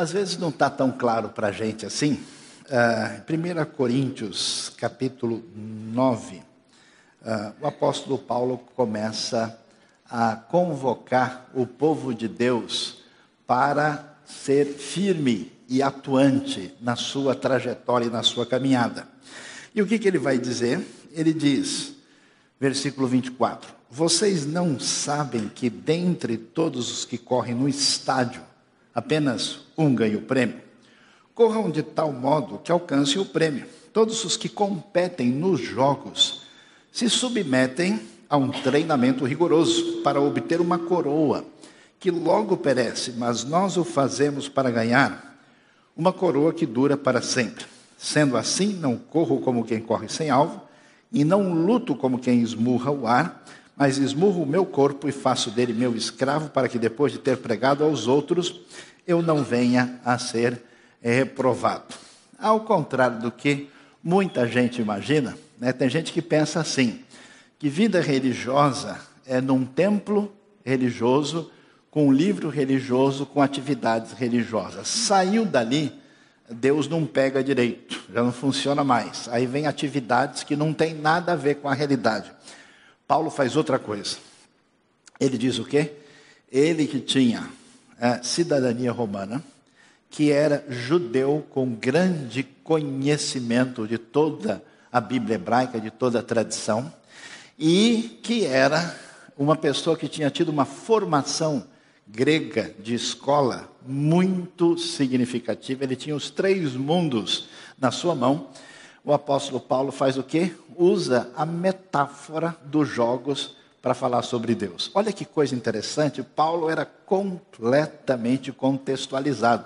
Às vezes não está tão claro para a gente assim. Uh, 1 Coríntios, capítulo 9, uh, o apóstolo Paulo começa a convocar o povo de Deus para ser firme e atuante na sua trajetória e na sua caminhada. E o que, que ele vai dizer? Ele diz, versículo 24: Vocês não sabem que dentre todos os que correm no estádio, apenas um ganha o prêmio? Corram de tal modo que alcancem o prêmio. Todos os que competem nos jogos se submetem a um treinamento rigoroso para obter uma coroa que logo perece, mas nós o fazemos para ganhar uma coroa que dura para sempre. Sendo assim, não corro como quem corre sem alvo, e não luto como quem esmurra o ar, mas esmurro o meu corpo e faço dele meu escravo, para que depois de ter pregado aos outros, eu não venha a ser reprovado. Ao contrário do que muita gente imagina, né, tem gente que pensa assim: que vida religiosa é num templo religioso, com um livro religioso, com atividades religiosas. Saiu dali, Deus não pega direito, já não funciona mais. Aí vem atividades que não tem nada a ver com a realidade. Paulo faz outra coisa. Ele diz o quê? Ele que tinha é, cidadania romana, que era judeu com grande conhecimento de toda a Bíblia hebraica, de toda a tradição, e que era uma pessoa que tinha tido uma formação grega de escola muito significativa. Ele tinha os três mundos na sua mão. O apóstolo Paulo faz o quê? Usa a metáfora dos jogos para falar sobre Deus. Olha que coisa interessante, Paulo era completamente contextualizado.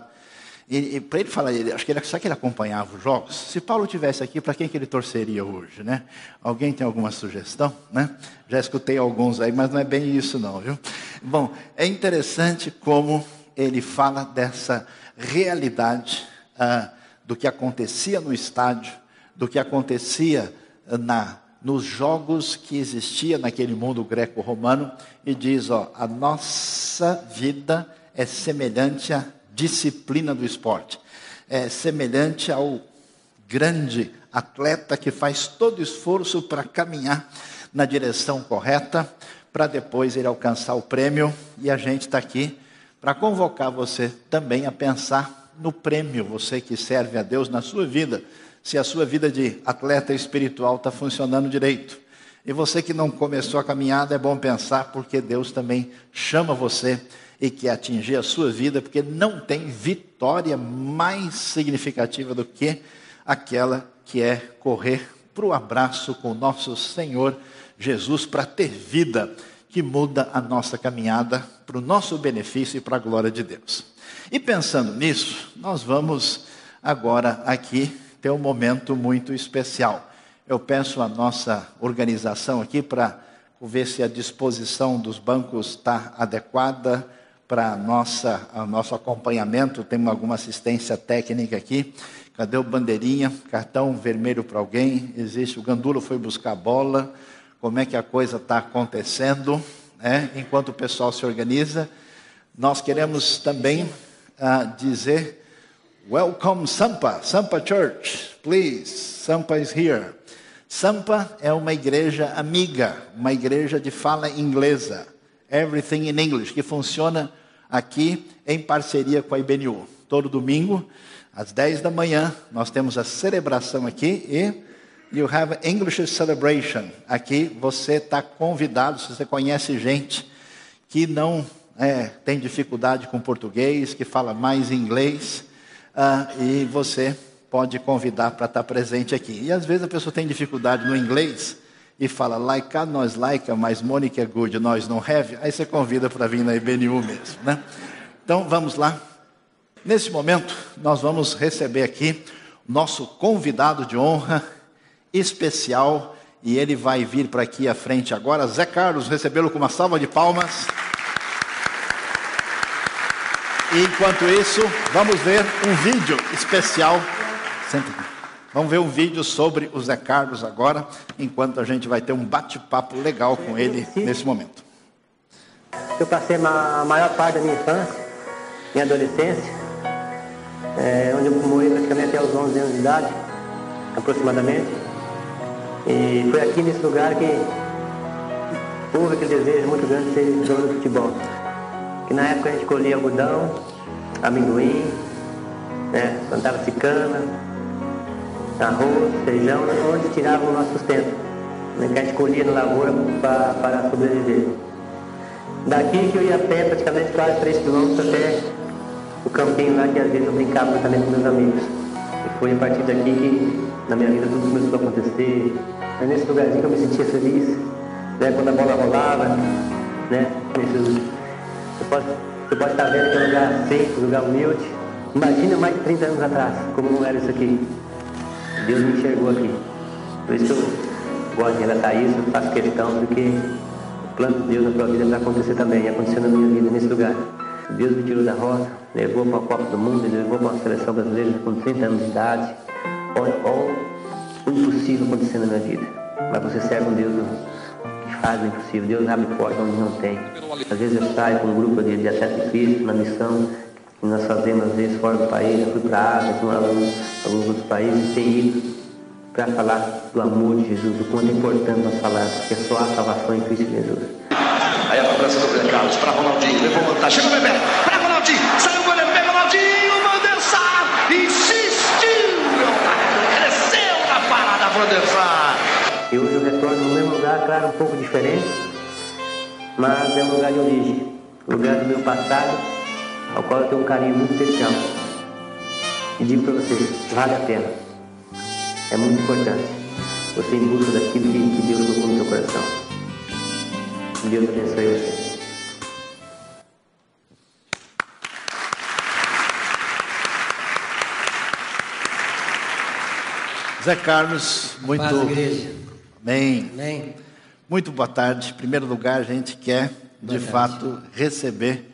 E, e para ele falar, ele, acho que ele, sabe que ele acompanhava os jogos? Se Paulo tivesse aqui, para quem que ele torceria hoje, né? Alguém tem alguma sugestão, né? Já escutei alguns aí, mas não é bem isso não, viu? Bom, é interessante como ele fala dessa realidade ah, do que acontecia no estádio, do que acontecia na nos jogos que existia naquele mundo greco-romano e diz, ó, a nossa vida é semelhante à disciplina do esporte. É semelhante ao grande atleta que faz todo esforço para caminhar na direção correta, para depois ele alcançar o prêmio. E a gente está aqui para convocar você também a pensar no prêmio, você que serve a Deus na sua vida, se a sua vida de atleta espiritual está funcionando direito. E você que não começou a caminhada, é bom pensar, porque Deus também chama você e quer atingir a sua vida, porque não tem vitória mais significativa do que aquela que é correr para o abraço com o nosso Senhor Jesus, para ter vida que muda a nossa caminhada para o nosso benefício e para a glória de Deus. E pensando nisso, nós vamos agora aqui ter um momento muito especial. Eu peço a nossa organização aqui para ver se a disposição dos bancos está adequada para nossa nosso acompanhamento. Temos alguma assistência técnica aqui. Cadê o bandeirinha? Cartão vermelho para alguém? Existe. O Gandula foi buscar a bola. Como é que a coisa está acontecendo? Né? Enquanto o pessoal se organiza, nós queremos também uh, dizer Welcome Sampa, Sampa Church, please. Sampa is here. Sampa é uma igreja amiga, uma igreja de fala inglesa. Everything in English, que funciona aqui em parceria com a IBNU. Todo domingo, às 10 da manhã, nós temos a celebração aqui e you have English celebration. Aqui você está convidado, se você conhece gente que não é, tem dificuldade com português, que fala mais inglês, uh, e você pode convidar para estar tá presente aqui. E às vezes a pessoa tem dificuldade no inglês, e fala, like nós like mas Mônica é good, nós não have, aí você convida para vir na IBNU mesmo, né? Então vamos lá. Nesse momento, nós vamos receber aqui nosso convidado de honra especial, e ele vai vir para aqui à frente agora. Zé Carlos, recebê-lo com uma salva de palmas. E enquanto isso, vamos ver um vídeo especial. Vamos ver um vídeo sobre o Zé Carlos agora, enquanto a gente vai ter um bate-papo legal com ele nesse momento. Eu passei a maior parte da minha infância, minha adolescência, é, onde eu morei praticamente até os 11 anos de idade, aproximadamente. E foi aqui nesse lugar que houve aquele desejo muito grande de ser jogador de futebol. Que na época a gente colhia algodão, amendoim, né, plantava-se cana, arroz, feijão, onde tirava o nosso sustento. Né, que a gente colhia na lavoura para, sobreviver. Daqui que eu ia a pé praticamente quase 3 quilômetros até o campinho lá que às vezes eu brincava também com meus amigos. E foi a partir daqui que na minha vida tudo começou a acontecer. É nesse lugarzinho que eu me sentia feliz, né? quando a bola rolava, né? Nesse, você, pode, você pode estar vendo que é um lugar seco, um lugar humilde. Imagina mais de 30 anos atrás, como não era isso aqui. Deus me enxergou aqui. Por isso que eu gosto de relatar isso, faço questão, porque o plano de Deus na sua vida vai acontecer também, aconteceu na minha vida nesse lugar. Deus me tirou da roça, levou para a Copa do Mundo, levou para a seleção brasileira com 30 anos de idade. Olha, olha o impossível acontecendo na minha vida. Mas você serve um Deus o impossível. Deus abre porta onde não tem. Às vezes eu saio com um grupo de, de atletas físicos na missão que nós fazemos às vezes fora do país. Eu fui para a Ásia, com alguns, alguns outros países, e tenho ido para falar do amor de Jesus, do quanto é importante nós falar, porque só há salvação em Cristo Jesus. Aí a cobrança do Carlos para Ronaldinho, levou vantagem, chega o Bebeto, E hoje eu retorno no mesmo lugar, claro, um pouco diferente, mas é um lugar de origem, lugar do meu passado, ao qual eu tenho um carinho muito especial. E digo para vocês, vale a pena. É muito importante você em busca daquilo que, que Deus colocou no seu coração. Deus abençoe você. Zé Carlos, muito. Bem. Amém. Muito boa tarde. Em primeiro lugar, a gente quer, de fato, receber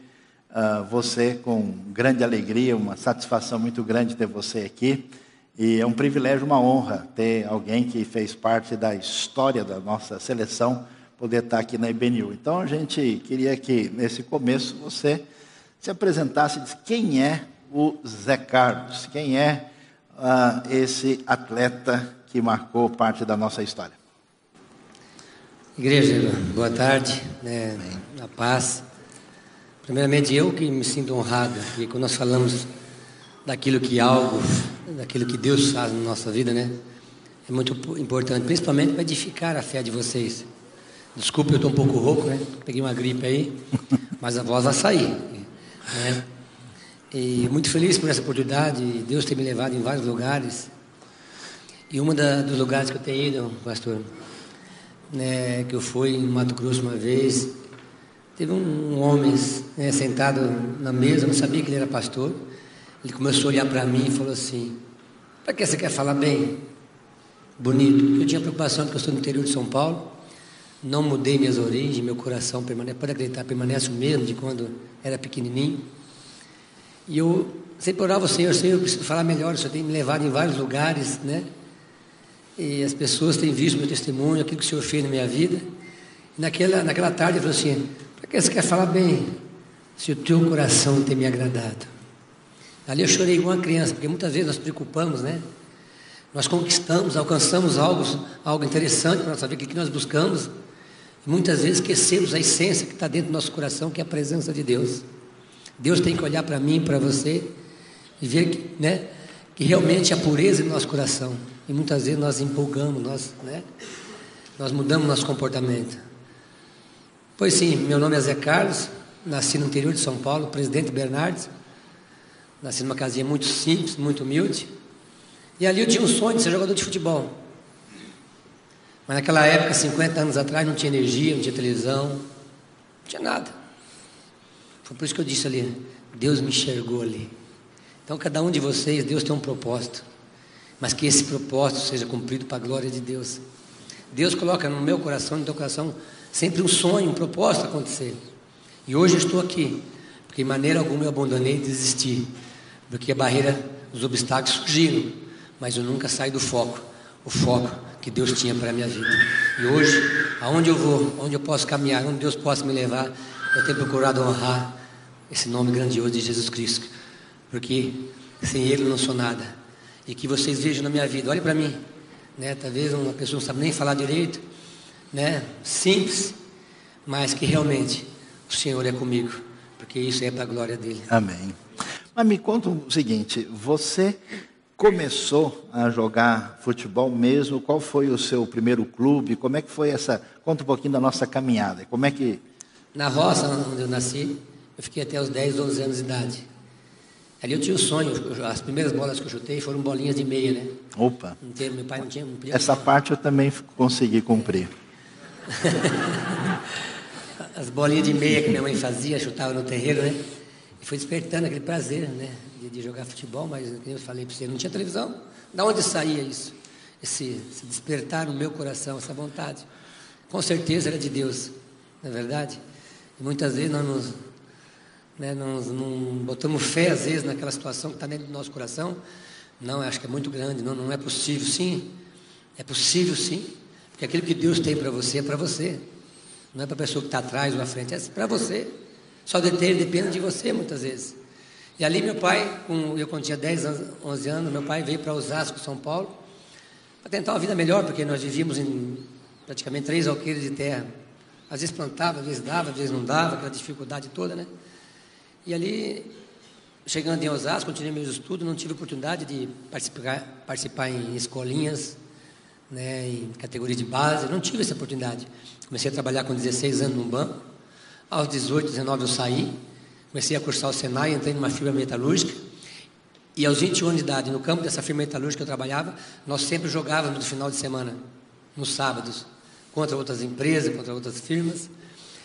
ah, você com grande alegria, uma satisfação muito grande ter você aqui. E é um privilégio, uma honra ter alguém que fez parte da história da nossa seleção poder estar aqui na IBNU. Então a gente queria que nesse começo você se apresentasse de quem é o Zé Carlos, quem é ah, esse atleta que marcou parte da nossa história. Igreja, boa tarde, né, a paz. Primeiramente, eu que me sinto honrado, porque quando nós falamos daquilo que algo, daquilo que Deus faz na nossa vida, né, é muito importante, principalmente para edificar a fé de vocês. Desculpe, eu estou um pouco rouco, né? Peguei uma gripe aí, mas a voz vai sair. Né? E muito feliz por essa oportunidade, Deus ter me levado em vários lugares. E um dos lugares que eu tenho ido, pastor, né, que eu fui em Mato Grosso uma vez, teve um, um homem né, sentado na mesa, não sabia que ele era pastor. Ele começou a olhar para mim e falou assim: Para que você quer falar bem? Bonito. Eu tinha preocupação porque eu estou no interior de São Paulo, não mudei minhas origens, meu coração permanece, pode acreditar, permanece o mesmo de quando era pequenininho. E eu sempre orava ao Senhor, Senhor, eu preciso falar melhor, o Senhor tem me levado em vários lugares, né? E as pessoas têm visto meu testemunho, aquilo que o Senhor fez na minha vida. E naquela, naquela tarde ele falou assim: para que você quer falar bem? Se o teu coração tem me agradado. Ali eu chorei igual uma criança, porque muitas vezes nós preocupamos, né? Nós conquistamos, alcançamos algo, algo interessante para nossa vida, que nós buscamos, e muitas vezes esquecemos a essência que está dentro do nosso coração, que é a presença de Deus. Deus tem que olhar para mim, para você, e ver que, né, que realmente há pureza no nosso coração. E muitas vezes nós empolgamos, nós, né, nós mudamos nosso comportamento. Pois sim, meu nome é Zé Carlos, nasci no interior de São Paulo, presidente Bernardes. Nasci numa casinha muito simples, muito humilde. E ali eu tinha um sonho de ser jogador de futebol. Mas naquela época, 50 anos atrás, não tinha energia, não tinha televisão, não tinha nada. Foi por isso que eu disse ali, Deus me enxergou ali. Então, cada um de vocês, Deus tem um propósito. Mas que esse propósito seja cumprido para a glória de Deus. Deus coloca no meu coração, no teu coração, sempre um sonho, um propósito acontecer. E hoje eu estou aqui, porque de maneira alguma eu abandonei e desisti. Porque a barreira, os obstáculos surgiram, mas eu nunca saí do foco. O foco que Deus tinha para a minha vida. E hoje, aonde eu vou, onde eu posso caminhar, onde Deus possa me levar, eu tenho procurado honrar esse nome grandioso de Jesus Cristo. Porque Sem Ele eu não sou nada. E que vocês vejam na minha vida, olhem para mim. Né? Talvez uma pessoa não sabe nem falar direito, né? simples, mas que realmente o Senhor é comigo, porque isso é para a glória dele. Amém. Mas me conta o seguinte: você começou a jogar futebol mesmo? Qual foi o seu primeiro clube? Como é que foi essa? Conta um pouquinho da nossa caminhada. Como é que. Na roça onde eu nasci, eu fiquei até os 10, 11 anos de idade. Ali eu tinha um sonho, as primeiras bolas que eu chutei foram bolinhas de meia, né? Opa! Inteiro, meu pai não tinha. Não podia Essa parte eu também consegui cumprir. as bolinhas de meia que minha mãe fazia, chutava no terreiro, né? E foi despertando aquele prazer, né? De, de jogar futebol, mas como eu falei para você, não tinha televisão. Da onde saía isso? Esse, esse, despertar no meu coração, essa vontade. Com certeza era de Deus, não é verdade? E muitas vezes nós nos, né, nós não botamos fé, às vezes, naquela situação que está dentro do nosso coração. Não, acho que é muito grande, não, não é possível, sim. É possível, sim. Porque aquilo que Deus tem para você é para você. Não é para a pessoa que está atrás ou à frente, é para você. Só depende, depende de você muitas vezes. E ali meu pai, com, eu quando tinha 10 anos, 11 anos, meu pai veio para Osasco, São Paulo, para tentar uma vida melhor, porque nós vivíamos em praticamente três alqueires de terra. Às vezes plantava, às vezes dava, às vezes não dava, aquela dificuldade toda, né? E ali, chegando em Osasco, continuei meus estudos, não tive oportunidade de participar, participar em escolinhas, né, em categoria de base, não tive essa oportunidade. Comecei a trabalhar com 16 anos num banco, aos 18, 19 eu saí, comecei a cursar o Senai, entrei numa firma metalúrgica, e aos 21 anos de idade, no campo dessa firma metalúrgica que eu trabalhava, nós sempre jogávamos no final de semana, nos sábados, contra outras empresas, contra outras firmas,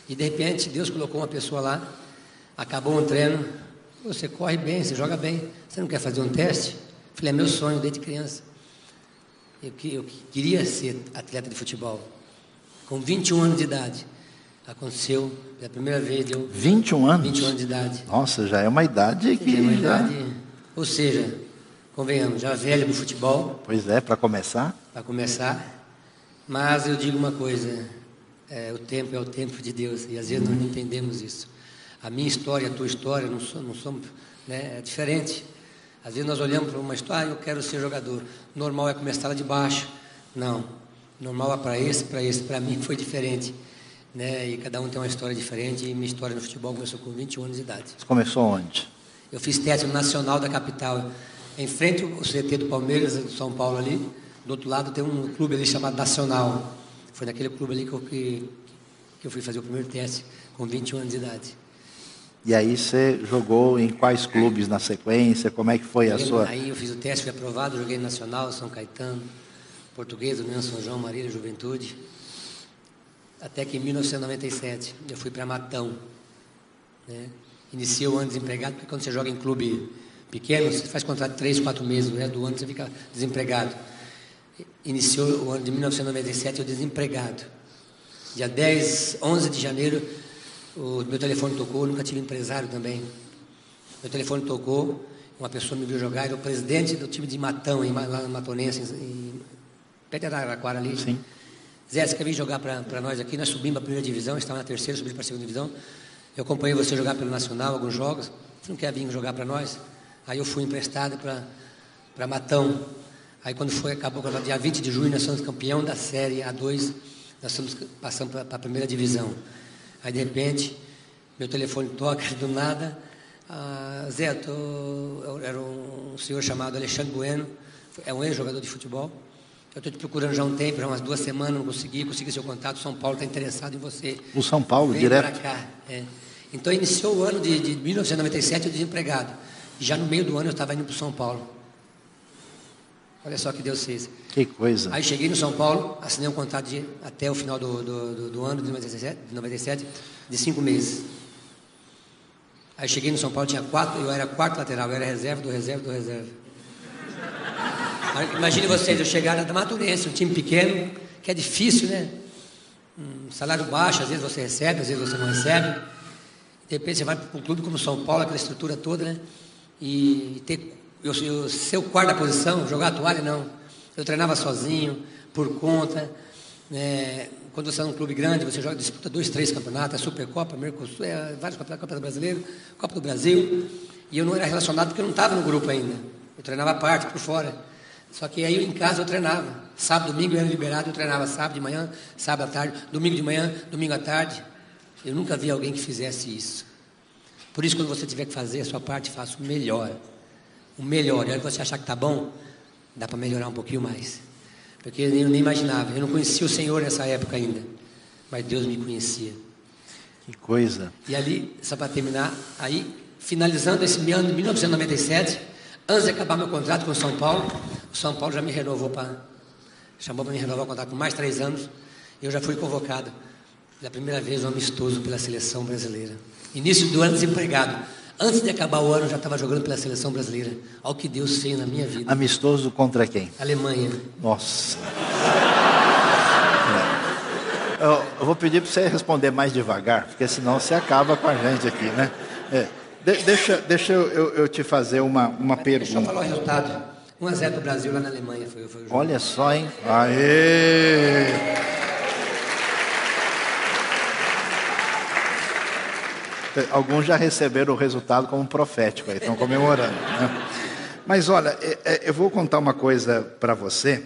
e de repente Deus colocou uma pessoa lá, acabou um treino, você corre bem, você joga bem, você não quer fazer um teste? Falei, é meu sonho desde criança. Eu, eu queria ser atleta de futebol, com 21 anos de idade. Aconteceu pela primeira vez, deu 21 anos? 21 anos de idade. Nossa, já é uma idade que. Já é uma já... idade, ou seja, convenhamos, já velho no futebol. Pois é, para começar. Para começar. Mas eu digo uma coisa: é, o tempo é o tempo de Deus, e às vezes nós não entendemos isso. A minha história, a tua história, não, somos, não somos né, é diferente. Às vezes nós olhamos para uma história, ah, eu quero ser jogador. Normal é começar lá de baixo. Não. Normal é para esse, para esse. Para mim foi diferente né? E cada um tem uma história diferente. E minha história no futebol começou com 21 anos de idade. Você começou onde? Eu fiz teste no Nacional da capital, em frente ao CT do Palmeiras, do São Paulo ali. Do outro lado tem um clube ali chamado Nacional. Foi naquele clube ali que eu, que, que eu fui fazer o primeiro teste, com 21 anos de idade. E aí você jogou em quais clubes na sequência? Como é que foi a sua... Aí eu fiz o teste, fui aprovado, joguei no Nacional, São Caetano, Português, União São João, Marília, Juventude. Até que em 1997 eu fui para Matão. Né? Iniciei o ano desempregado, porque quando você joga em clube pequeno, você faz contrato de 3, 4 meses, o resto do ano você fica desempregado. Iniciou o ano de 1997 eu desempregado. Dia 10, 11 de janeiro, o meu telefone tocou, nunca tive empresário também. Meu telefone tocou, uma pessoa me viu jogar, era o presidente do time de Matão, em, lá no Matonense, em, perto de Araraquara ali. Sim. Zé, você quer vir jogar para nós aqui? Nós subimos para a primeira divisão, estava na terceira, subimos para a segunda divisão. Eu acompanhei você jogar pelo Nacional, alguns jogos. Você não quer vir jogar para nós? Aí eu fui emprestado para Matão. Aí quando foi, acabou, dia 20 de junho, nós somos campeão da Série A2. Nós estamos passando para a primeira divisão. Aí de repente, meu telefone toca do nada. Ah, Zé, tô, era um senhor chamado Alexandre Bueno, é um ex-jogador de futebol. Eu estou te procurando já há um tempo, já umas duas semanas, não consegui, consegui seu contato. São Paulo está interessado em você. O São Paulo, Vem direto? cá. É. Então iniciou o ano de, de 1997 eu desempregado. Já no meio do ano eu estava indo para o São Paulo. Olha só que Deus fez. Que coisa. Aí cheguei no São Paulo, assinei um contrato de, até o final do, do, do, ano de 97, de 97, de cinco meses. Aí cheguei no São Paulo, tinha quatro, eu era quarto lateral, eu era reserva do reserva do reserva. Imagine vocês, eu chegar da Maturense, um time pequeno, que é difícil, né? Um salário baixo, às vezes você recebe, às vezes você não recebe. De repente você vai para um clube como São Paulo, aquela estrutura toda, né? E ter, eu, eu ser o quarto da posição, jogar a toalha, não. Eu treinava sozinho, por conta. Né? Quando você é um clube grande, você joga, disputa dois, três campeonatos, é Supercopa, Mercosul, é, vários campeonatos, Copa do Brasileiro, Copa do Brasil. E eu não era relacionado porque eu não estava no grupo ainda. Eu treinava a parte, por fora. Só que aí em casa eu treinava. Sábado, domingo eu era liberado, eu treinava sábado de manhã, sábado à tarde, domingo de manhã, domingo à tarde. Eu nunca vi alguém que fizesse isso. Por isso, quando você tiver que fazer a sua parte, faça o melhor. O melhor. E aí você achar que está bom, dá para melhorar um pouquinho mais. Porque eu nem imaginava. Eu não conhecia o Senhor nessa época ainda. Mas Deus me conhecia. Que coisa. E ali, só para terminar, aí, finalizando esse ano de 1997, antes de acabar meu contrato com o São Paulo, o São Paulo já me renovou para. chamou para me renovar o contrato por mais três anos. E eu já fui convocado pela primeira vez um amistoso pela seleção brasileira. Início do ano desempregado. Antes de acabar o ano, eu já estava jogando pela seleção brasileira. Olha o que Deus fez na minha vida. Amistoso contra quem? Alemanha. Nossa. Eu, eu vou pedir para você responder mais devagar, porque senão você acaba com a gente aqui, né? É, de, deixa deixa eu, eu, eu, te fazer uma, uma pergunta. Deixa eu falar o resultado. 1x0 para o Brasil lá na Alemanha foi, foi o jogo. Olha só, hein? Aê! Alguns já receberam o resultado como profético, aí estão comemorando. Né? Mas olha, é, é, eu vou contar uma coisa para você,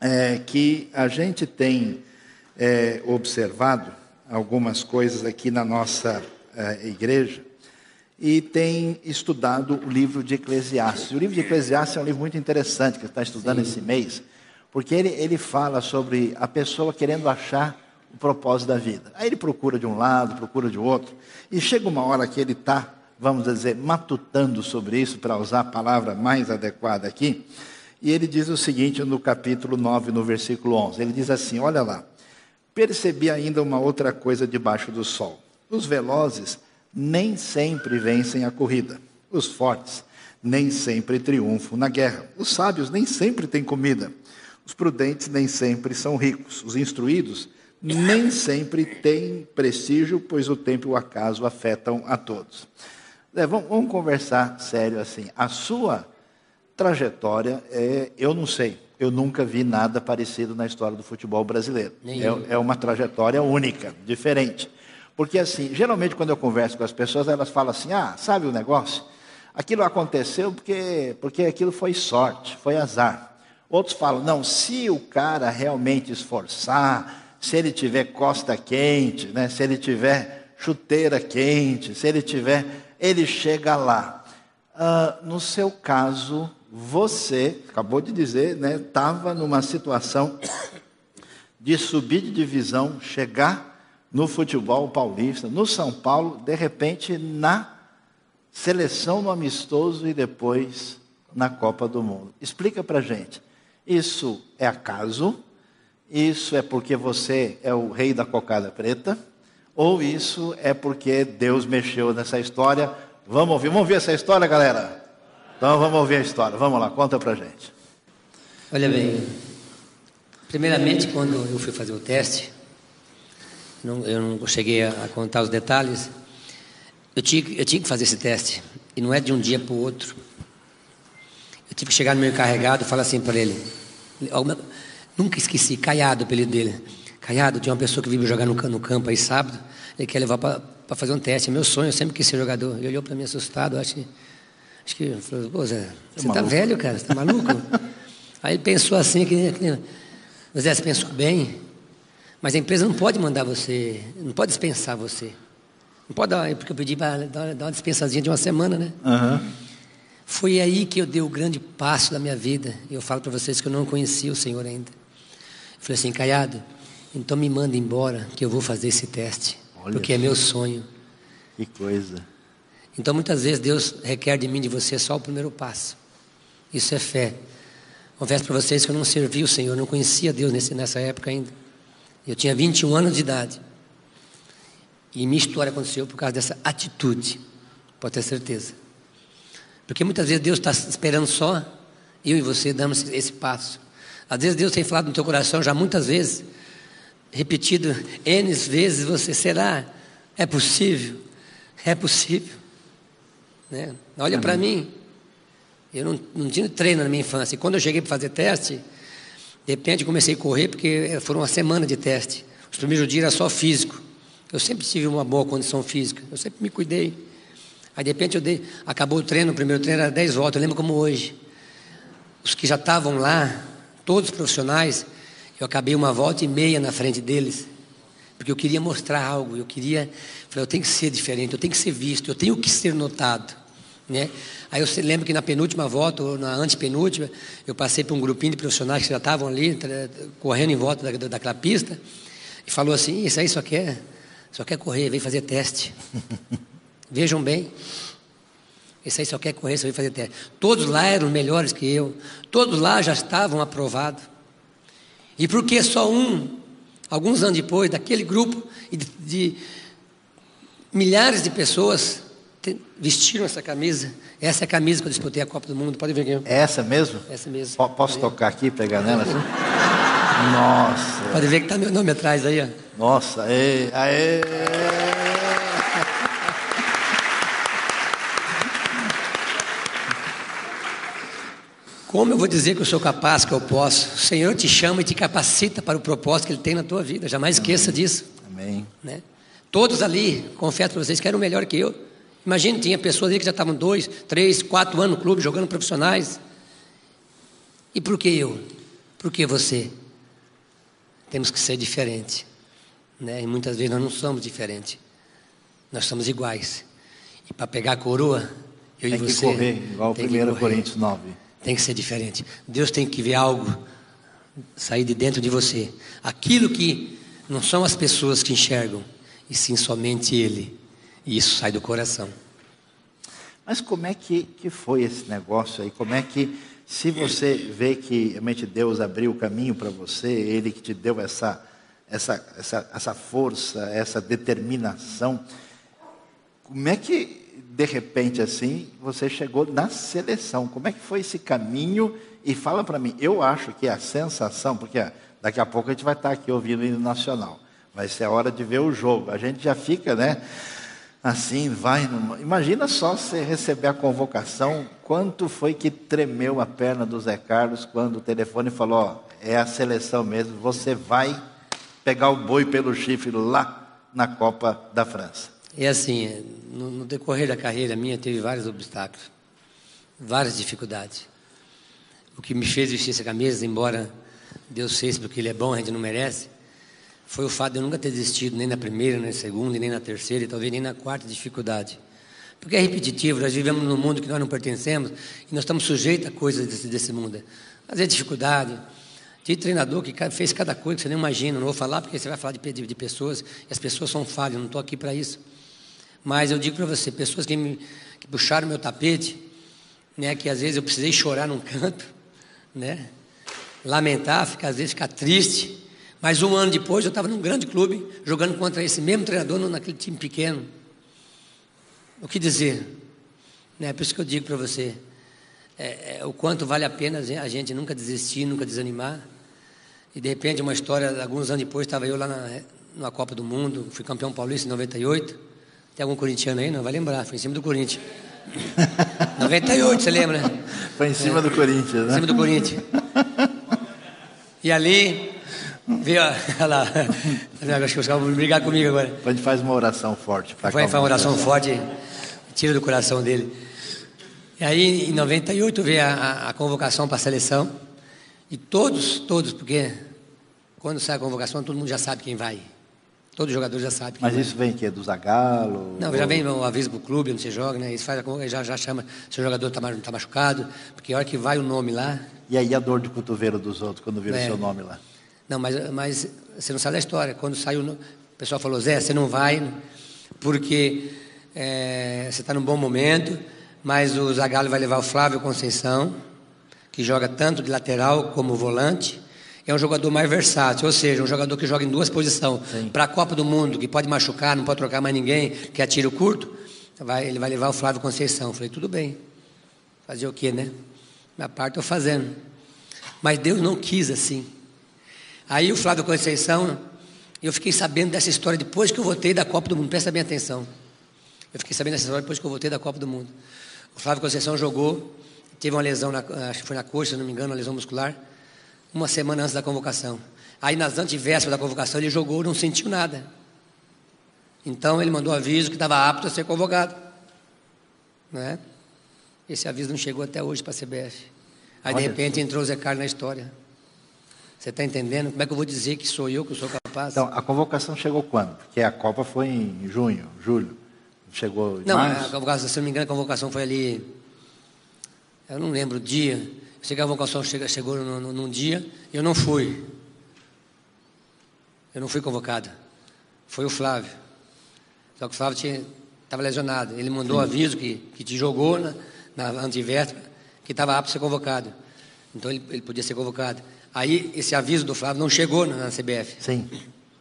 é, que a gente tem é, observado algumas coisas aqui na nossa é, igreja e tem estudado o livro de Eclesiastes. O livro de Eclesiastes é um livro muito interessante que está estudando Sim. esse mês, porque ele, ele fala sobre a pessoa querendo achar o propósito da vida. Aí ele procura de um lado, procura de outro, e chega uma hora que ele está, vamos dizer, matutando sobre isso, para usar a palavra mais adequada aqui, e ele diz o seguinte no capítulo 9, no versículo 11: ele diz assim: Olha lá, percebi ainda uma outra coisa debaixo do sol. Os velozes nem sempre vencem a corrida, os fortes nem sempre triunfam na guerra, os sábios nem sempre têm comida, os prudentes nem sempre são ricos, os instruídos nem sempre têm prestígio, pois o tempo e o acaso afetam a todos. É, vamos, vamos, conversar sério assim. A sua trajetória, é, eu não sei, eu nunca vi nada parecido na história do futebol brasileiro. É, é, uma trajetória única, diferente. Porque assim, geralmente quando eu converso com as pessoas, elas falam assim: ah, sabe o negócio? Aquilo aconteceu porque, porque aquilo foi sorte, foi azar. Outros falam: não, se o cara realmente esforçar, se ele tiver costa quente, né? se ele tiver chuteira quente, se ele tiver, ele chega lá. Uh, no seu caso, você, acabou de dizer, estava né, numa situação de subir de divisão, chegar no futebol paulista, no São Paulo, de repente na seleção no amistoso e depois na Copa do Mundo. Explica para gente. Isso é acaso? Isso é porque você é o rei da cocada preta, ou isso é porque Deus mexeu nessa história. Vamos ouvir, vamos ouvir essa história, galera? Então vamos ouvir a história. Vamos lá, conta pra gente. Olha bem, primeiramente quando eu fui fazer o teste, não, eu não cheguei a, contar os detalhes, eu tinha, eu tinha que fazer esse teste, e não é de um dia para o outro. Eu tive que chegar no meu encarregado e falar assim para ele: Nunca esqueci, Caiado, o apelido dele. Caiado, tinha uma pessoa que veio jogar no, no campo aí sábado, ele quer levar para fazer um teste. É meu sonho, eu sempre quis ser jogador. Ele olhou para mim assustado, acho que. Acho que falou, pô, Zé, você está velho, cara, você está maluco? aí ele pensou assim, que, que Zé, você pensou bem, mas a empresa não pode mandar você, não pode dispensar você. Não pode dar, porque eu pedi para dar, dar uma dispensazinha de uma semana, né? Uhum. Foi aí que eu dei o grande passo da minha vida. Eu falo para vocês que eu não conhecia o Senhor ainda. Falei assim, Caiado, então me manda embora que eu vou fazer esse teste. Olha porque é meu sonho. Que coisa. Então muitas vezes Deus requer de mim, de você, só o primeiro passo. Isso é fé. Confesso para vocês que eu não servi o Senhor, não conhecia Deus nesse, nessa época ainda. Eu tinha 21 anos de idade. E minha história aconteceu por causa dessa atitude. Pode ter certeza. Porque muitas vezes Deus está esperando só eu e você damos esse passo. Às vezes Deus tem falado no teu coração já muitas vezes, repetido N vezes, você será? É possível? É possível. Né? Olha para mim. Eu não, não tinha treino na minha infância. E quando eu cheguei para fazer teste, de repente comecei a correr, porque foram uma semana de teste. Os primeiros dias era só físico. Eu sempre tive uma boa condição física. Eu sempre me cuidei. Aí de repente eu dei, acabou o treino, o primeiro treino era 10 voltas, eu lembro como hoje. Os que já estavam lá, todos profissionais, eu acabei uma volta e meia na frente deles, porque eu queria mostrar algo, eu queria, falei, eu tenho que ser diferente, eu tenho que ser visto, eu tenho que ser notado. Né? Aí eu lembro que na penúltima volta, ou na antepenúltima, eu passei por um grupinho de profissionais que já estavam ali, correndo em volta da, daquela pista, e falou assim, isso aí só quer, só quer correr, vem fazer teste. Vejam bem. Esse aí só quer correr, só vem fazer teste. Todos lá eram melhores que eu. Todos lá já estavam aprovados. E por que só um, alguns anos depois, daquele grupo de, de milhares de pessoas vestiram essa camisa. Essa é a camisa que eu disputei a Copa do Mundo. Pode ver aqui. É essa mesmo? Essa mesmo. P posso tocar aqui, pegar nela? Assim? Nossa. Pode ver que está meu nome atrás aí. Ó. Nossa, aê, aê. Como eu vou dizer que eu sou capaz, que eu posso? O Senhor te chama e te capacita para o propósito que Ele tem na tua vida. Jamais esqueça Amém. disso. Amém. Né? Todos ali, confesso para vocês, que eram melhor que eu. Imagina, tinha pessoas ali que já estavam dois, três, quatro anos no clube, jogando profissionais. E por que eu? Por que você? Temos que ser diferente. Né? E muitas vezes nós não somos diferentes. Nós somos iguais. E para pegar a coroa, eu tem e você. Tem que correr, igual o 1 Coríntios 9. Tem que ser diferente. Deus tem que ver algo sair de dentro de você. Aquilo que não são as pessoas que enxergam, e sim somente Ele. E isso sai do coração. Mas como é que, que foi esse negócio aí? Como é que, se você vê que realmente Deus abriu o caminho para você, Ele que te deu essa, essa, essa, essa força, essa determinação, como é que de repente assim, você chegou na seleção. Como é que foi esse caminho? E fala para mim, eu acho que a sensação, porque daqui a pouco a gente vai estar aqui ouvindo o hino nacional, vai ser a hora de ver o jogo. A gente já fica, né? Assim, vai. Numa... Imagina só você receber a convocação, quanto foi que tremeu a perna do Zé Carlos quando o telefone falou: é a seleção mesmo, você vai pegar o boi pelo chifre lá na Copa da França. É assim, no, no, decorrer da carreira minha teve vários obstáculos, várias dificuldades. O que me fez vestir essa camisa, embora Deus fez porque Ele é bom, a gente não merece, foi o fato de eu nunca ter desistido nem na primeira, nem na segunda, nem na terceira, e talvez nem na quarta dificuldade. Porque é repetitivo, nós vivemos num mundo que nós não pertencemos e nós estamos sujeitos a coisas desse, desse mundo. Às vezes dificuldade, tem treinador que fez cada coisa que você nem imagina. Não vou falar porque você vai falar de, de, de pessoas e as pessoas são falhas. Não estou aqui para isso. Mas eu digo para você, pessoas que, me, que puxaram meu tapete, né, que às vezes eu precisei chorar num canto, né, lamentar, ficar, às vezes ficar triste. Mas um ano depois eu estava num grande clube, jogando contra esse mesmo treinador naquele time pequeno. O que dizer? Né, por isso que eu digo para você, é, é, o quanto vale a pena a gente nunca desistir, nunca desanimar. E de repente, uma história, alguns anos depois, estava eu lá na, na Copa do Mundo, fui campeão paulista em 98. Tem algum corintiano aí? Não vai lembrar, foi em cima do Corinthians. 98, você lembra, né? Foi em cima é, do Corinthians, né? Em cima do Corinthians. E ali, veio, olha lá, acho que os caras vão brigar comigo agora. A gente faz uma oração forte. Para faz uma oração forte, tira do coração dele. E aí, em 98, veio a, a, a convocação para a seleção. E todos, todos, porque quando sai a convocação, todo mundo já sabe quem vai. Todo jogador já sabe. Mas isso vem que é do Zagalo? Não, já vem o aviso para o clube onde você joga, né? Isso faz, já, já chama se o jogador está tá machucado, porque a hora que vai o nome lá. E aí a dor de cotovelo dos outros quando vira é. o seu nome lá? Não, mas, mas você não sabe da história. Quando saiu, o pessoal falou: Zé, você não vai, porque é, você está num bom momento, mas o Zagalo vai levar o Flávio Conceição, que joga tanto de lateral como volante é um jogador mais versátil, ou seja, um jogador que joga em duas posições. Para a Copa do Mundo, que pode machucar, não pode trocar mais ninguém, que atira o curto, vai, ele vai levar o Flávio Conceição. Eu falei, tudo bem. Fazer o quê, né? Minha parte estou fazendo. Mas Deus não quis assim. Aí o Flávio Conceição, eu fiquei sabendo dessa história depois que eu voltei da Copa do Mundo. Presta bem atenção. Eu fiquei sabendo dessa história depois que eu voltei da Copa do Mundo. O Flávio Conceição jogou, teve uma lesão, na, acho que foi na coxa, se não me engano, uma lesão muscular uma semana antes da convocação. Aí nas antevésperas da convocação ele jogou, não sentiu nada. Então ele mandou aviso que estava apto a ser convocado. né? Esse aviso não chegou até hoje para a CBF. Aí, Olha de repente, entrou o Zé Carlos na história. Você está entendendo? Como é que eu vou dizer que sou eu que sou capaz? Então, a convocação chegou quando? Porque a Copa foi em junho, julho. Chegou em não, março? a convocação, se não me engano, a convocação foi ali. Eu não lembro o dia. Sei que a convocação chega- chegou num, num- dia e eu não fui. Eu não fui convocado. Foi o Flávio. Só que o Flávio estava lesionado. Ele mandou aviso que, que te jogou na, na antivéspera, que estava apto a ser convocado. Então ele, ele podia ser convocado. Aí esse aviso do Flávio não chegou na, na CBF. Sim.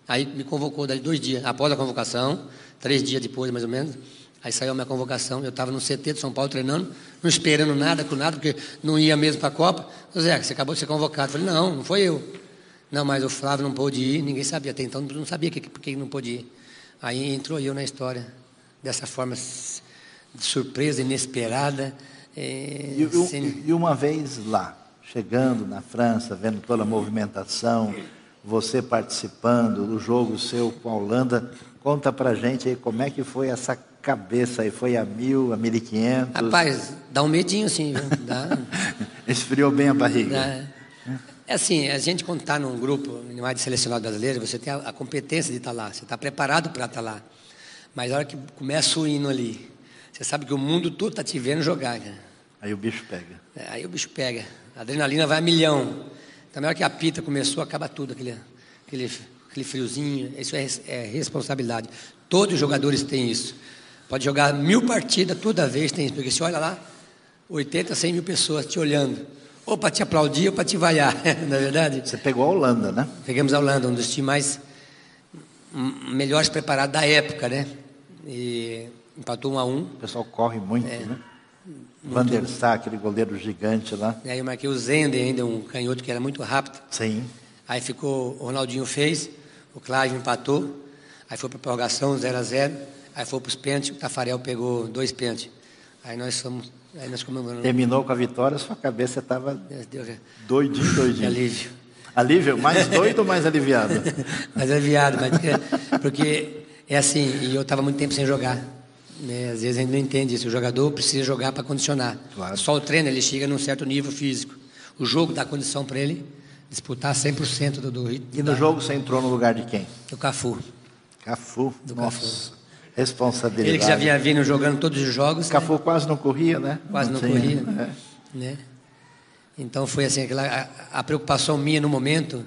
Aí me convocou dali dois dias, após a convocação, três dias depois mais ou menos. Aí saiu a minha convocação, eu estava no CT de São Paulo treinando, não esperando nada com nada, porque não ia mesmo para a Copa. Zé, você acabou de ser convocado. Eu falei, não, não foi eu. Não, mas o Flávio não pôde ir, ninguém sabia, até então não sabia que, por que não pôde ir. Aí entrou eu na história, dessa forma de surpresa, inesperada. é, E, e- sem- e uma vez lá, chegando na França, vendo toda a movimentação, você participando do jogo seu com a Holanda, conta pra gente aí como é que foi essa cabeça aí, foi a mil, a mil e quinhentos? Rapaz, dá um medinho assim, viu? Dá, Esfriou bem a barriga. dá. É assim, a gente quando está num grupo, é de selecionado brasileiro, você tem a, a competência de estar lá, você está preparado para estar lá. Mas na hora que começa o hino ali, você sabe que o mundo todo está te vendo jogar, cara. Aí o bicho pega. É, Aí o bicho pega. A adrenalina vai a milhão. Então, na hora que a pita começou, acaba tudo, aquele, aquele, aquele friozinho. Isso é, é responsabilidade. Todos os jogadores têm isso. Pode jogar mil partidas, toda vez tem isso. Porque se olha lá, 80, 100 mil pessoas te olhando. Ou para te aplaudir ou para te vaiar, não é verdade? Você pegou a Holanda, né? Pegamos a Holanda, um dos times mais hum, melhores preparados da época, né? E empatou um a um. O pessoal corre muito, É. né? Van der Sar, aquele goleiro gigante lá. E aí eu marquei o Zender, ainda um canhoto que era muito rápido. Sim. Aí ficou, o Ronaldinho fez, o Clive empatou, aí foi para prorrogação 0 a 0 aí foi para os pênaltis, o Tafarel pegou dois pênaltis. Aí nós fomos, aí nós comemoramos. Terminou com a vitória, sua cabeça estava doidinho, doidinho. alívio. Alívio? Mais doido ou mais aliviado? Mas aliviado, mas porque, porque é assim, e eu estava muito tempo sem jogar. Né? Às vezes a gente não entende isso. O jogador precisa jogar para condicionar. Claro. Só o treino ele chega num certo nível físico. O jogo dá condição para ele disputar 100% do, do ritmo. E no jogo você entrou no lugar de quem? do Cafu. Cafu. Do Nossa. Cafu. Responsabilidade. Ele que já vinha vindo jogando todos os jogos. né? Cafu quase não corria, né? quase não, corria. é. Né? Então foi assim, aquela, a, a preocupação minha no momento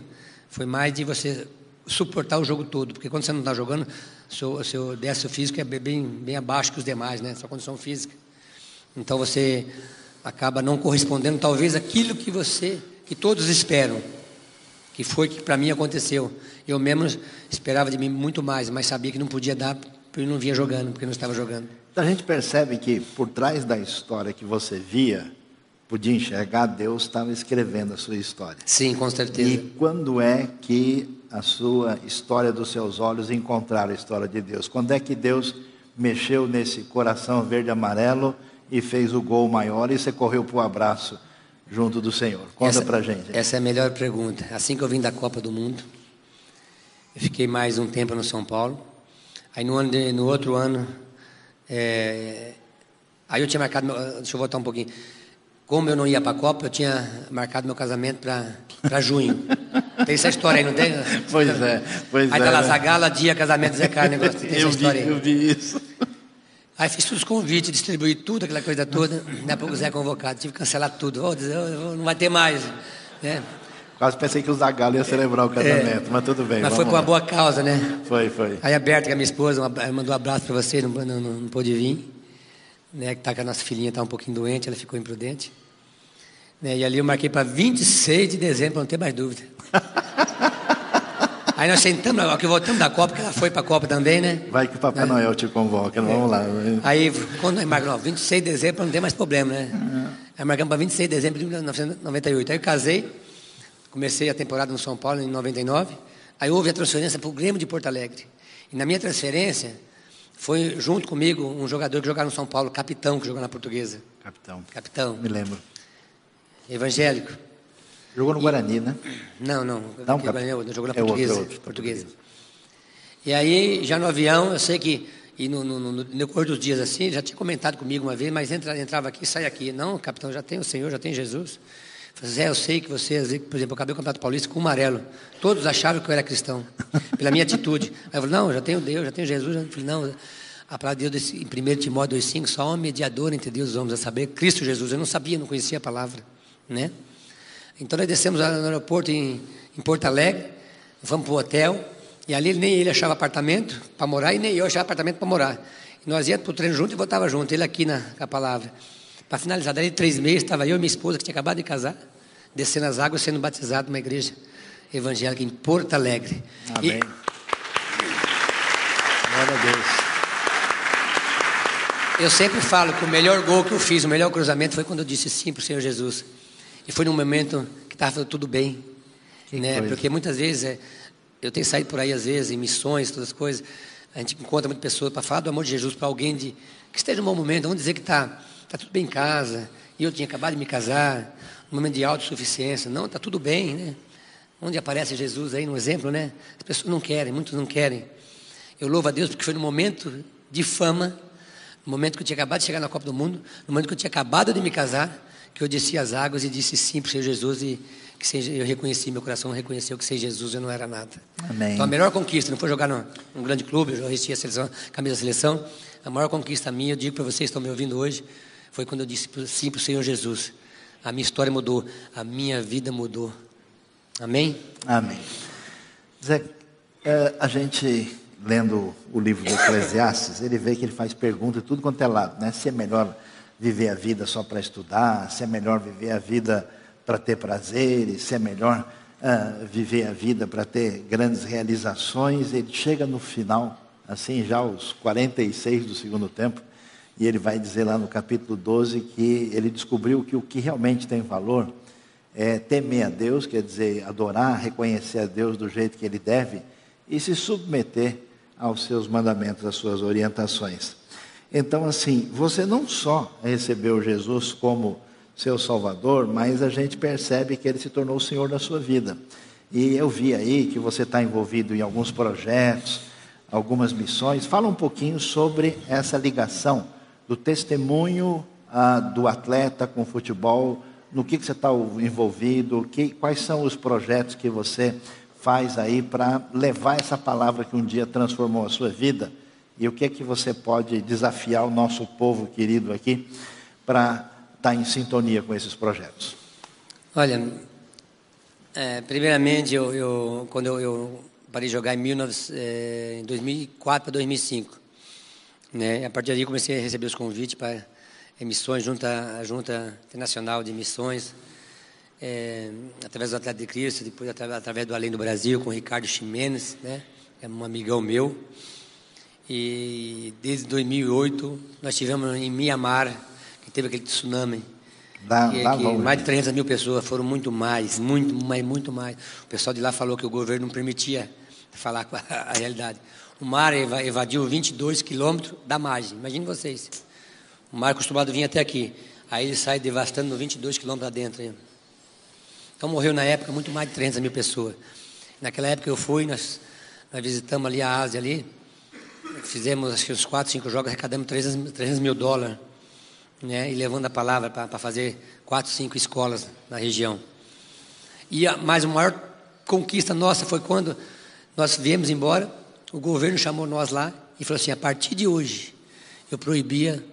foi mais de você suportar o jogo todo, porque quando você não está jogando, seu, seu déficit físico é bem, bem abaixo que os demais, né? Sua condição física. Então você acaba não correspondendo talvez aquilo que você, que todos esperam, que foi que para mim aconteceu. Eu mesmo esperava de mim muito mais, mas sabia que não podia dar eu não vinha jogando, porque não estava jogando. Então a gente percebe que por trás da história que você via, podia enxergar, Deus estava escrevendo a sua história. Sim, com certeza. E quando é que a sua história dos seus olhos encontraram a história de Deus? Quando é que Deus mexeu nesse coração verde e amarelo e fez o gol maior e você correu para o abraço junto do Senhor? Conta pra gente. Essa é a melhor pergunta. Assim que eu vim da Copa do Mundo, eu fiquei mais um tempo no São Paulo. Aí no, ano de- no outro ano, é, aí eu tinha marcado, meu- deixa eu voltar um pouquinho. Como eu não ia para a Copa, eu tinha marcado meu casamento para junho. Tem essa história aí, não tem? Pois é, pois aí é. tá lá, né? Zagala, dia, casamento, Zé Carlos, negócio, tem essa eu, vi, história aí. eu vi isso. Aí fiz todos os convites, distribuí tudo, aquela coisa toda. Daqui a pouco o Zé é convocado, tive que cancelar tudo. Zé, não vai ter mais. Né? Quase pensei que o Zagallo ia celebrar o casamento, mas tudo bem. É. Mas foi por uma boa causa, né? Foi, foi. Aí a Berta, que é a minha esposa, ela mandou um abraço para você, não, não, não, pôde vir. Né, que tá com a nossa filhinha, está um pouquinho doente, ela ficou imprudente. Né, e ali eu marquei para 26 de dezembro, para não ter mais dúvida. Aí nós sentamos, ó, que voltamos da Copa, porque ela foi para a Copa também, né? Vai que o Papai Noel te convoca, vamos lá. Aí, quando nós marcamos, não, 26 de dezembro, para não ter mais problema, né? Aí marcamos para 26 de dezembro de 1998. Aí eu casei, comecei a temporada no São Paulo em 99. Aí houve a transferência para o Grêmio de Porto Alegre. E na minha transferência, foi junto comigo um jogador que jogava no São Paulo, capitão, que jogou na portuguesa. Capitão, Capitão, me lembro. evangélico. Jogou no Guarani, né? Não, não. Não, cap- Guarani, eu jogou na é outro, portuguesa. outro, portuguesa. E aí, já no avião, eu sei que E no, no, no, no correr dos dias assim, já tinha comentado comigo uma vez, mas entra, entrava aqui, sai aqui. Não, capitão, já tem o Senhor, já tem Jesus. Zé, eu sei que você, por exemplo, eu acabei o Campeonato Paulista com o amarelo. Todos achavam que eu era cristão, pela minha atitude. Aí eu falei, não, já tenho Deus, já tenho Jesus. Eu falei, não, a palavra de Deus em 1 Timóteo 2,5, só um mediador entre Deus e os homens, a saber, Cristo Jesus. Eu não sabia, não conhecia a palavra, né? Então nós descemos no aeroporto em, em Porto Alegre, fomos para o hotel, e ali nem ele achava apartamento para morar, e nem eu achava apartamento para morar. E nós íamos para o treino junto e voltava junto, ele aqui na com a palavra. Para finalizar, daí três meses, estava eu e minha esposa, que tinha acabado de casar, descendo as águas, sendo batizado numa igreja evangélica em Porto Alegre. Amém. E... Glória a Deus. Eu sempre falo que o melhor gol que eu fiz, o melhor cruzamento foi quando eu disse sim para o Senhor Jesus. E foi num momento que estava tudo bem. né? Porque muitas vezes, é, eu tenho saído por aí às vezes, em missões, todas as coisas, a gente encontra muitas pessoas para falar do amor de Jesus para alguém de, que esteja num bom momento, vamos dizer que está tá tudo bem em casa, e eu tinha acabado de me casar, um momento de autossuficiência. Não, está tudo bem, né? Onde aparece Jesus aí no exemplo, né? As pessoas não querem, muitos não querem. Eu louvo a Deus porque foi no momento de fama, no momento que eu tinha acabado de chegar na Copa do Mundo, no momento que eu tinha acabado de me casar, que eu desci as águas e disse sim para o Senhor Jesus e que eu reconheci, meu coração reconheceu que sem Jesus eu não era nada. Amém. Então a melhor conquista, não foi jogar num, num grande clube, eu já a seleção, camisa da seleção, a maior conquista minha, eu digo para vocês que estão me ouvindo hoje, foi quando eu disse sim para o Senhor Jesus. A minha história mudou, a minha vida mudou. Amém? Amém. Zé, é, a gente lendo o livro do Eclesiastes, ele vê que ele faz pergunta de tudo quanto é lado, né? Se é melhor viver a vida só para estudar, se é melhor viver a vida para ter prazeres, se é melhor uh, viver a vida para ter grandes realizações. Ele chega no final, assim, já aos 46 do segundo tempo, e ele vai dizer lá no capítulo 12 que ele descobriu que o que realmente tem valor é temer a Deus, quer dizer, adorar, reconhecer a Deus do jeito que ele deve e se submeter aos seus mandamentos, às suas orientações. Então, assim, você não só recebeu Jesus como seu Salvador, mas a gente percebe que ele se tornou o Senhor da sua vida. E eu vi aí que você está envolvido em alguns projetos, algumas missões. Fala um pouquinho sobre essa ligação do testemunho ah, do atleta com futebol, no que, que você está envolvido, que, quais são os projetos que você faz aí para levar essa palavra que um dia transformou a sua vida e o que é que você pode desafiar o nosso povo querido aqui para estar tá em sintonia com esses projetos? Olha, é, primeiramente, eu, eu, quando eu, eu, parei de jogar em, 19, é, em 2004 para 2005, né, a partir daí comecei a receber os convites para emissões junto à Junta Internacional de Missões, é, através do Atleta de Cristo, depois através do Além do Brasil, com o Ricardo Ximenes, né? é um amigão meu. E desde 2008 nós tivemos em Mianmar, que teve aquele tsunami. Dá, que, dá que mais de 300 mil pessoas, foram muito mais, muito mais, muito mais. O pessoal de lá falou que o governo não permitia falar com a, a realidade. O mar evadiu 22 quilômetros da margem, imagine vocês. O mar acostumado vinha até aqui. Aí ele sai devastando 22 quilômetros adentro. Então morreu na época muito mais de 300 mil pessoas. Naquela época eu fui, nós, nós visitamos ali a Ásia ali, fizemos acho que uns 4, 5 jogos, arrecadamos 300, 300 mil dólares, né, e levando a palavra para fazer 4, 5 escolas na região. E a, mas a maior conquista nossa foi quando nós viemos embora, o governo chamou nós lá e falou assim, a partir de hoje eu proibia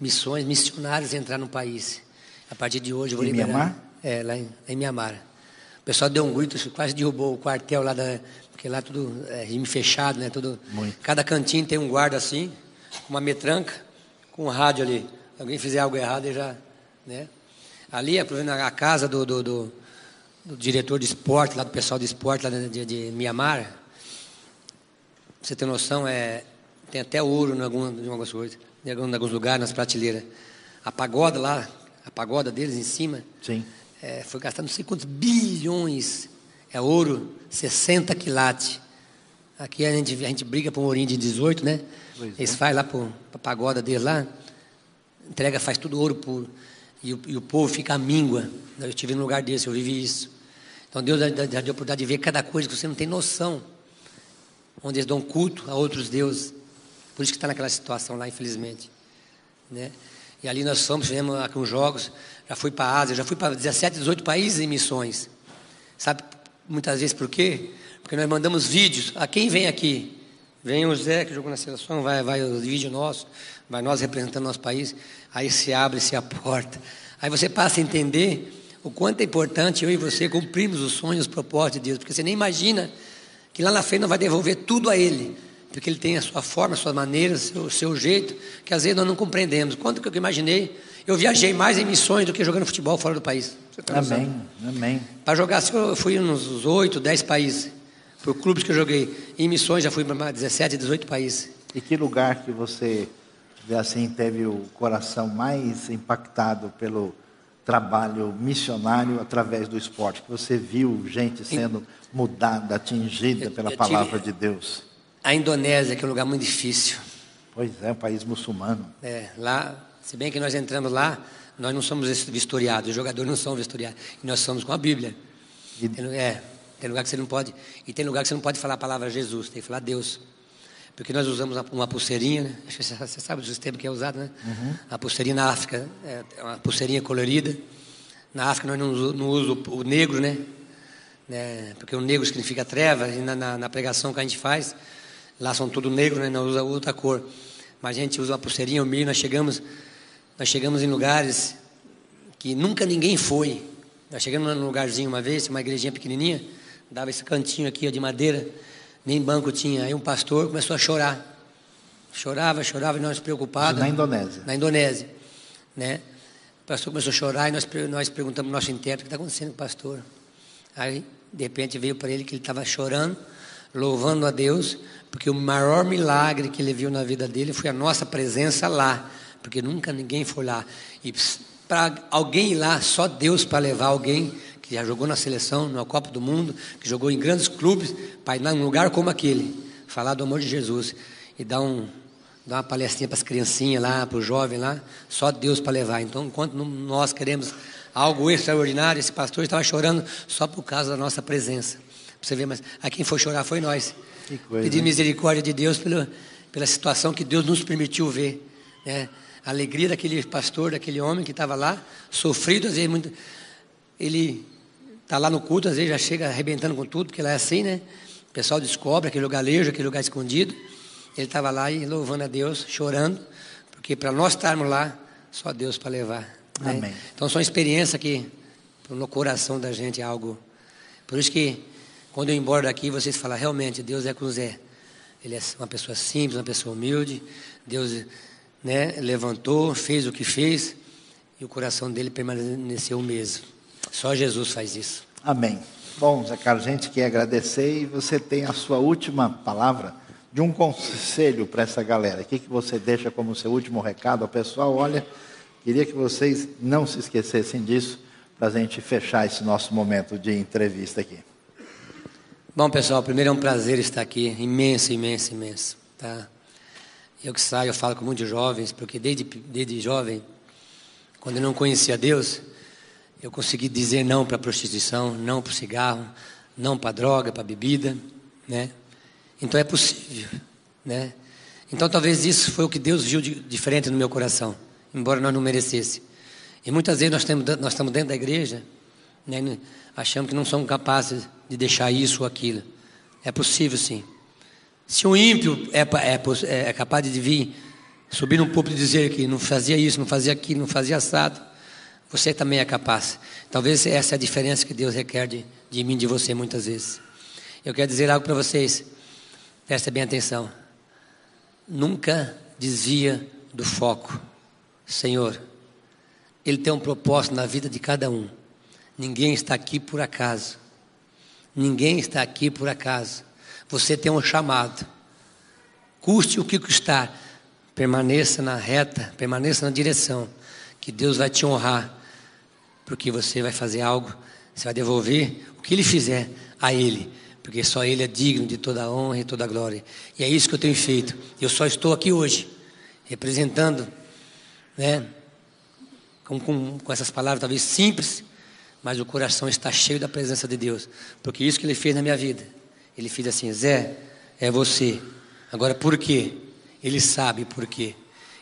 missões, missionários entrar no país. A partir de hoje eu vou liberar. Mianmar? É, lá em, em Mianmar. O pessoal deu um grito, quase derrubou o quartel lá da. Porque lá tudo é regime fechado, né? Tudo, Muito. Cada cantinho tem um guarda assim, com uma metranca, com um rádio ali. Alguém fizer algo errado, ele já. Né? Ali, a casa do, do, do, do, diretor de esporte, lá do pessoal de esporte lá de, de Mianmar. Você ter noção, é, tem até ouro em, algum, em algumas coisas, em alguns lugares, nas prateleiras. A pagoda lá, a pagoda deles em cima. Sim é, foi gastado não sei quantos bilhões. É ouro, 60 quilates. Aqui a gente, a gente briga por um ourinho de 18, né? Pois Eles é. fazem lá para a pagoda deles lá, entrega, faz tudo ouro puro. E o, e o povo fica míngua. Eu estive num lugar desse, eu vivi isso. Então Deus dá, dá a oportunidade de ver cada coisa que você não tem noção. Onde eles dão culto a outros deuses. Por isso que está naquela situação lá, infelizmente. Né? E ali nós fomos, fizemos com jogos, já fui para a Ásia, já fui para 17, 18 países em missões. Sabe muitas vezes por quê? Porque nós mandamos vídeos. A quem vem aqui? Vem o Zé, que jogou na seleção, vai, vai o vídeo nosso, vai nós representando nosso país. Aí se abre-se a porta. Aí você passa a entender o quanto é importante eu e você cumprirmos os sonhos, os propósitos de Deus. Porque você nem imagina que lá na frente não vai devolver tudo a Ele. Porque Ele tem a sua forma, a sua maneira, o seu, seu jeito, que às vezes nós não compreendemos. Quanto que eu imaginei? Eu viajei mais em missões do que jogando futebol fora do país. amém, amém. Para jogar, eu fui nos oito, dez países. Por clubes que eu joguei. Em missões já fui para 17, 18 países. E que lugar que você, assim, teve o coração mais impactado pelo trabalho missionário através do esporte? Que você viu gente sendo mudada, atingida pela eu palavra de Deus? A Indonésia, que é um lugar muito difícil. Pois é, um país muçulmano. É, lá, se bem que nós entramos lá, nós não somos vistoriados, os jogadores não são vistoriados, e nós somos com a Bíblia. E... É, tem lugar que você não pode, e tem lugar que você não pode falar a palavra Jesus, tem que falar Deus. Porque nós usamos uma pulseirinha, né? Você sabe o sistema que é usado, né? Uhum. A pulseirinha na África, é, é uma pulseirinha colorida. Na África nós não, usamos o negro, né? né? Porque o negro significa treva, e na, na, na, pregação que a gente faz, lá são tudo negro, né? Não usa outra cor. Mas a gente usa uma pulseirinha, o milho, nós chegamos, nós chegamos em lugares que nunca ninguém foi. Nós chegamos num lugarzinho uma vez, uma igrejinha pequenininha, dava esse cantinho aqui ó, de madeira, nem banco tinha. Aí um pastor começou a chorar. Chorava, chorava e nós preocupados. Na Indonésia. Na Indonésia. Né? O pastor começou a chorar e nós, nós perguntamos ao nosso intérprete o que está acontecendo com o pastor. Aí, de repente, veio para ele que ele estava chorando, louvando a Deus, porque o maior milagre que ele viu na vida dele foi a nossa presença lá, porque nunca ninguém foi lá. E para alguém ir lá, só Deus para levar alguém que já jogou na seleção, na Copa do Mundo, que jogou em grandes clubes, para ir num lugar como aquele, falar do amor de Jesus e dar, um, dar uma palestrinha para as criancinhas lá, para os jovens lá, só Deus para levar. Então, enquanto nós queremos algo extraordinário, esse pastor estava chorando só por causa da nossa presença. Você vê, mas a quem foi chorar foi nós. Pedir misericórdia de Deus pela, pela situação que Deus nos permitiu ver. Né? A alegria daquele pastor, daquele homem que estava lá, sofrido, às vezes muito. Ele está lá no culto, às vezes já chega arrebentando com tudo, porque lá é assim, né? O pessoal descobre aquele lugar lejo, aquele lugar escondido. Ele estava lá e louvando a Deus, chorando, porque para nós estarmos lá, só Deus para levar. Né? Amém. Então são experiências que no coração da gente é algo. Por isso que quando eu embora daqui, vocês falam, realmente, Deus é com Zé. Ele é uma pessoa simples, uma pessoa humilde. Deus né, levantou, fez o que fez, e o coração dele permaneceu o mesmo. Só Jesus faz isso. Amém. Bom, Zé Carlos, a gente quer agradecer e você tem a sua última palavra de um conselho para essa galera. O que, que você deixa como seu último recado ao pessoal? Olha, queria que vocês não se esquecessem disso para a gente fechar esse nosso momento de entrevista aqui. Bom, pessoal, primeiro é um prazer estar aqui, imenso, imenso, imenso. Tá? Eu que saio, eu falo com muitos jovens, porque desde, desde jovem, quando eu não conhecia Deus, eu consegui dizer não para a prostituição, não para o cigarro, não para a droga, para a bebida, né? Então é possível, né? Então talvez isso foi o que Deus viu de diferente no meu coração, embora nós não merecesse. E muitas vezes nós, temos, nós estamos dentro da igreja, né? achamos que não somos capazes de deixar isso ou aquilo. É possível sim. Se um ímpio é, é, é capaz de vir, subir no púlpito e dizer que não fazia isso, não fazia aquilo, não fazia assado, você também é capaz. Talvez essa é a diferença que Deus requer de, de mim, de você, muitas vezes. Eu quero dizer algo para vocês. Presta bem atenção. Nunca desvia do foco. Senhor, Ele tem um propósito na vida de cada um. Ninguém está aqui por acaso. Ninguém está aqui por acaso. Você tem um chamado. Custe o que custar. Permaneça na reta, permaneça na direção, que Deus vai te honrar porque você vai fazer algo, você vai devolver o que ele fizer a ele, porque só ele é digno de toda a honra e toda a glória. E é isso que eu tenho feito. Eu só estou aqui hoje, representando, né, com, com, com essas palavras talvez simples, mas o coração está cheio da presença de Deus, porque isso que ele fez na minha vida. Ele fez assim: Zé, é você. Agora por quê? Ele sabe por quê.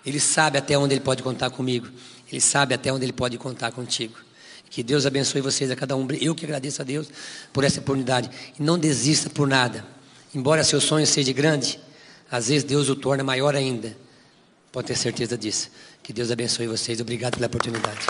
Ele sabe até onde ele pode contar comigo. Ele sabe até onde ele pode contar contigo. Que Deus abençoe vocês a cada um. Eu que agradeço a Deus por essa oportunidade. E não desista por nada. Embora seu sonho seja grande, às vezes Deus o torna maior ainda. Pode ter certeza disso. Que Deus abençoe vocês. Obrigado pela oportunidade.